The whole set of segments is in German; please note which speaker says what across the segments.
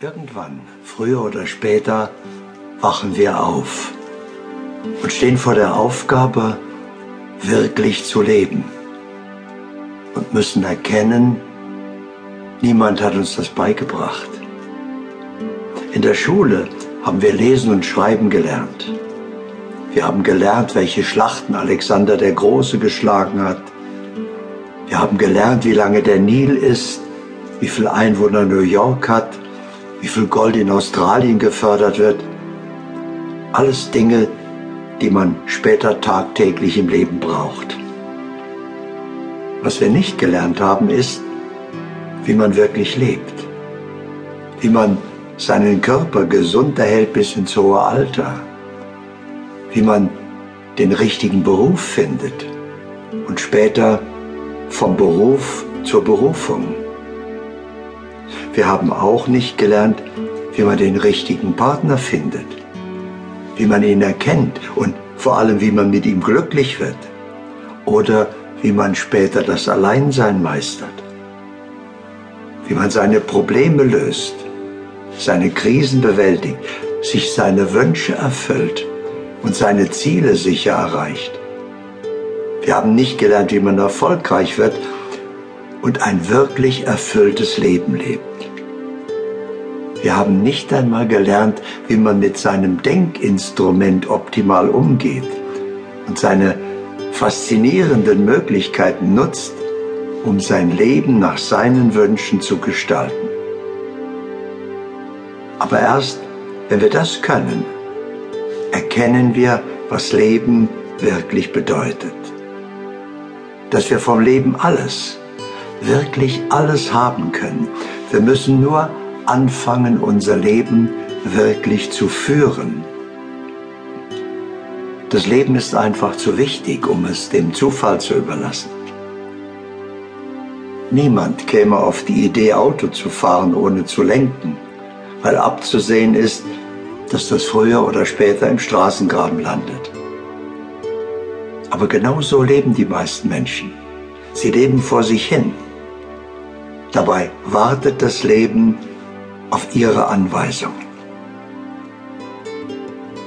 Speaker 1: Irgendwann, früher oder später, wachen wir auf und stehen vor der Aufgabe, wirklich zu leben und müssen erkennen, niemand hat uns das beigebracht. In der Schule haben wir lesen und schreiben gelernt. Wir haben gelernt, welche Schlachten Alexander der Große geschlagen hat. Wir haben gelernt, wie lange der Nil ist, wie viele Einwohner New York hat wie viel Gold in Australien gefördert wird. Alles Dinge, die man später tagtäglich im Leben braucht. Was wir nicht gelernt haben, ist, wie man wirklich lebt, wie man seinen Körper gesund erhält bis ins hohe Alter, wie man den richtigen Beruf findet und später vom Beruf zur Berufung. Wir haben auch nicht gelernt, wie man den richtigen Partner findet, wie man ihn erkennt und vor allem, wie man mit ihm glücklich wird oder wie man später das Alleinsein meistert, wie man seine Probleme löst, seine Krisen bewältigt, sich seine Wünsche erfüllt und seine Ziele sicher erreicht. Wir haben nicht gelernt, wie man erfolgreich wird und ein wirklich erfülltes Leben lebt. Wir haben nicht einmal gelernt, wie man mit seinem Denkinstrument optimal umgeht und seine faszinierenden Möglichkeiten nutzt, um sein Leben nach seinen Wünschen zu gestalten. Aber erst, wenn wir das können, erkennen wir, was Leben wirklich bedeutet. Dass wir vom Leben alles, wirklich alles haben können. Wir müssen nur anfangen, unser Leben wirklich zu führen. Das Leben ist einfach zu wichtig, um es dem Zufall zu überlassen. Niemand käme auf die Idee, Auto zu fahren, ohne zu lenken, weil abzusehen ist, dass das früher oder später im Straßengraben landet. Aber genau so leben die meisten Menschen. Sie leben vor sich hin. Dabei wartet das Leben auf ihre Anweisung.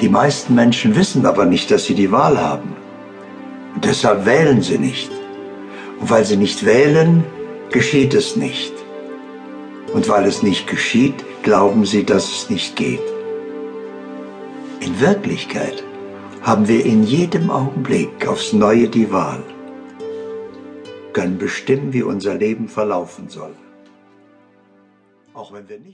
Speaker 1: Die meisten Menschen wissen aber nicht, dass sie die Wahl haben. Und deshalb wählen sie nicht. Und weil sie nicht wählen, geschieht es nicht. Und weil es nicht geschieht, glauben sie, dass es nicht geht. In Wirklichkeit haben wir in jedem Augenblick aufs Neue die Wahl, können bestimmen, wie unser Leben verlaufen soll. Auch wenn wir nicht